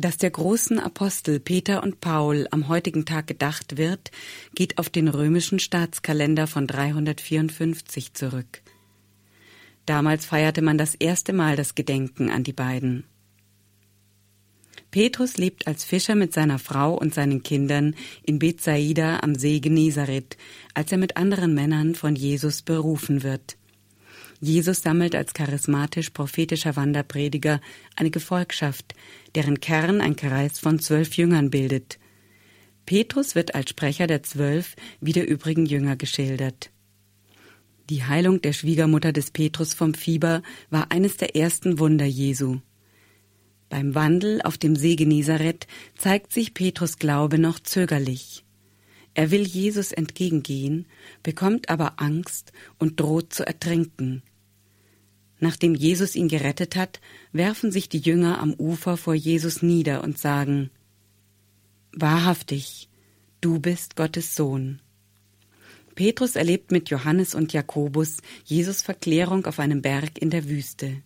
Dass der großen Apostel Peter und Paul am heutigen Tag gedacht wird, geht auf den römischen Staatskalender von 354 zurück. Damals feierte man das erste Mal das Gedenken an die beiden. Petrus lebt als Fischer mit seiner Frau und seinen Kindern in Bethsaida am See Genezareth, als er mit anderen Männern von Jesus berufen wird. Jesus sammelt als charismatisch-prophetischer Wanderprediger eine Gefolgschaft, deren Kern ein Kreis von zwölf Jüngern bildet. Petrus wird als Sprecher der Zwölf wie der übrigen Jünger geschildert. Die Heilung der Schwiegermutter des Petrus vom Fieber war eines der ersten Wunder Jesu. Beim Wandel auf dem See Genezareth zeigt sich Petrus Glaube noch zögerlich. Er will Jesus entgegengehen, bekommt aber Angst und droht zu ertrinken. Nachdem Jesus ihn gerettet hat, werfen sich die Jünger am Ufer vor Jesus nieder und sagen Wahrhaftig, du bist Gottes Sohn. Petrus erlebt mit Johannes und Jakobus Jesus Verklärung auf einem Berg in der Wüste.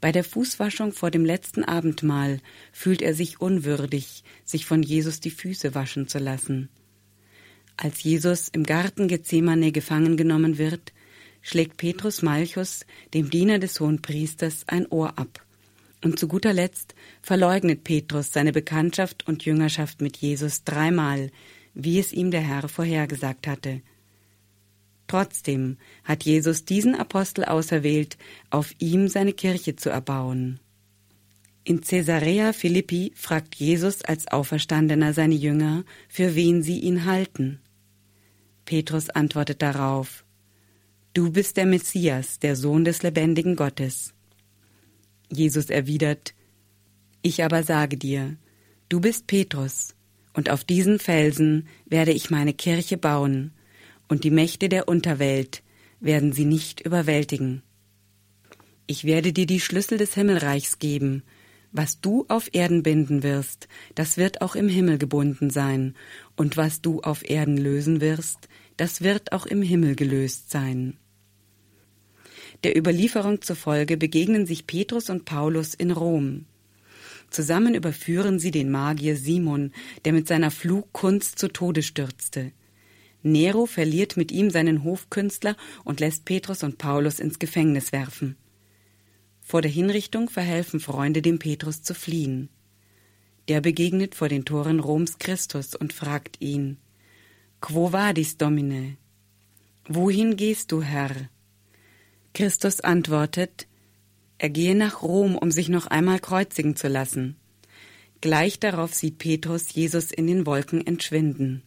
Bei der Fußwaschung vor dem letzten Abendmahl fühlt er sich unwürdig, sich von Jesus die Füße waschen zu lassen. Als Jesus im Garten Gethsemane gefangen genommen wird, schlägt Petrus Malchus, dem Diener des Hohenpriesters, ein Ohr ab. Und zu guter Letzt verleugnet Petrus seine Bekanntschaft und Jüngerschaft mit Jesus dreimal, wie es ihm der Herr vorhergesagt hatte. Trotzdem hat Jesus diesen Apostel auserwählt, auf ihm seine Kirche zu erbauen. In Caesarea Philippi fragt Jesus als Auferstandener seine Jünger, für wen sie ihn halten. Petrus antwortet darauf, Du bist der Messias, der Sohn des lebendigen Gottes. Jesus erwidert, Ich aber sage dir, du bist Petrus, und auf diesen Felsen werde ich meine Kirche bauen, und die Mächte der Unterwelt werden sie nicht überwältigen. Ich werde dir die Schlüssel des Himmelreichs geben, was du auf Erden binden wirst, das wird auch im Himmel gebunden sein, und was du auf Erden lösen wirst, das wird auch im Himmel gelöst sein. Der Überlieferung zufolge begegnen sich Petrus und Paulus in Rom. Zusammen überführen sie den Magier Simon, der mit seiner Flugkunst zu Tode stürzte. Nero verliert mit ihm seinen Hofkünstler und lässt Petrus und Paulus ins Gefängnis werfen. Vor der Hinrichtung verhelfen Freunde dem Petrus zu fliehen. Der begegnet vor den Toren Roms Christus und fragt ihn Quo vadis, Domine? Wohin gehst du, Herr? Christus antwortet, er gehe nach Rom, um sich noch einmal kreuzigen zu lassen. Gleich darauf sieht Petrus Jesus in den Wolken entschwinden.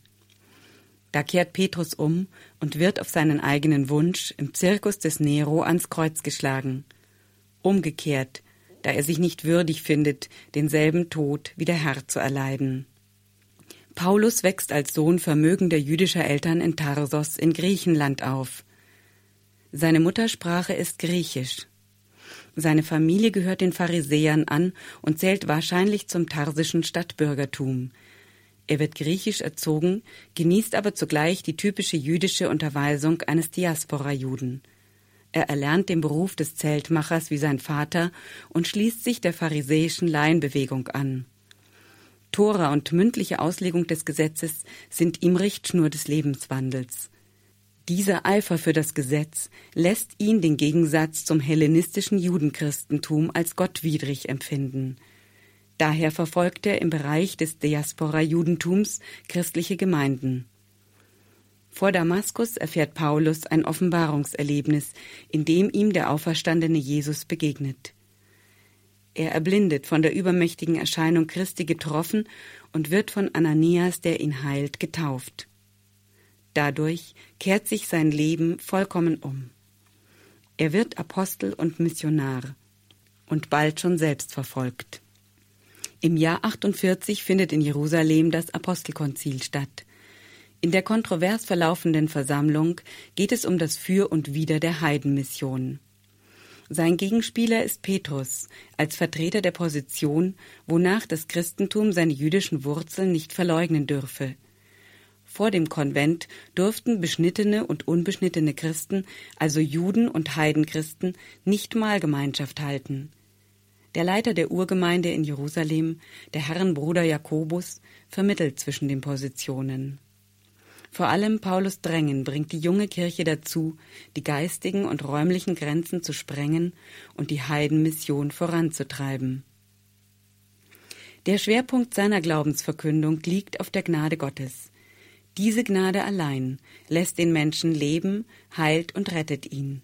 Da kehrt Petrus um und wird auf seinen eigenen Wunsch im Zirkus des Nero ans Kreuz geschlagen. Umgekehrt, da er sich nicht würdig findet, denselben Tod wie der Herr zu erleiden. Paulus wächst als Sohn vermögender jüdischer Eltern in Tarsos in Griechenland auf. Seine Muttersprache ist Griechisch. Seine Familie gehört den Pharisäern an und zählt wahrscheinlich zum tarsischen Stadtbürgertum. Er wird griechisch erzogen, genießt aber zugleich die typische jüdische Unterweisung eines Diaspora-Juden. Er erlernt den Beruf des Zeltmachers wie sein Vater und schließt sich der pharisäischen Laienbewegung an. Tora und mündliche Auslegung des Gesetzes sind ihm Richtschnur des Lebenswandels. Dieser Eifer für das Gesetz lässt ihn den Gegensatz zum hellenistischen Judenchristentum als gottwidrig empfinden. Daher verfolgt er im Bereich des Diaspora-Judentums christliche Gemeinden. Vor Damaskus erfährt Paulus ein Offenbarungserlebnis, in dem ihm der auferstandene Jesus begegnet. Er erblindet von der übermächtigen Erscheinung Christi getroffen und wird von Ananias, der ihn heilt, getauft. Dadurch kehrt sich sein Leben vollkommen um. Er wird Apostel und Missionar und bald schon selbst verfolgt. Im Jahr 48 findet in Jerusalem das Apostelkonzil statt. In der kontrovers verlaufenden Versammlung geht es um das Für und Wider der Heidenmission. Sein Gegenspieler ist Petrus, als Vertreter der Position, wonach das Christentum seine jüdischen Wurzeln nicht verleugnen dürfe – vor dem Konvent durften beschnittene und unbeschnittene Christen, also Juden und Heidenchristen, nicht Mahlgemeinschaft halten. Der Leiter der Urgemeinde in Jerusalem, der Herrenbruder Jakobus, vermittelt zwischen den Positionen. Vor allem Paulus Drängen bringt die junge Kirche dazu, die geistigen und räumlichen Grenzen zu sprengen und die Heidenmission voranzutreiben. Der Schwerpunkt seiner Glaubensverkündung liegt auf der Gnade Gottes. Diese Gnade allein lässt den Menschen leben, heilt und rettet ihn.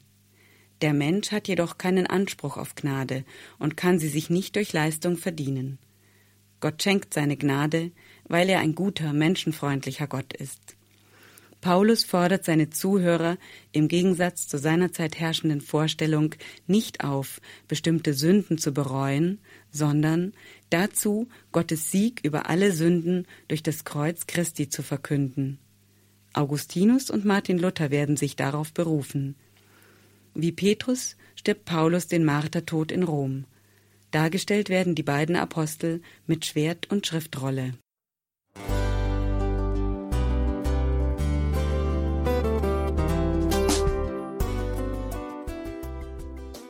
Der Mensch hat jedoch keinen Anspruch auf Gnade und kann sie sich nicht durch Leistung verdienen. Gott schenkt seine Gnade, weil er ein guter, menschenfreundlicher Gott ist. Paulus fordert seine Zuhörer im Gegensatz zu seinerzeit herrschenden Vorstellung nicht auf, bestimmte Sünden zu bereuen, sondern dazu, Gottes Sieg über alle Sünden durch das Kreuz Christi zu verkünden. Augustinus und Martin Luther werden sich darauf berufen. Wie Petrus stirbt Paulus den Martertod in Rom. Dargestellt werden die beiden Apostel mit Schwert und Schriftrolle.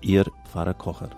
Ihr Pfarrer Kocher.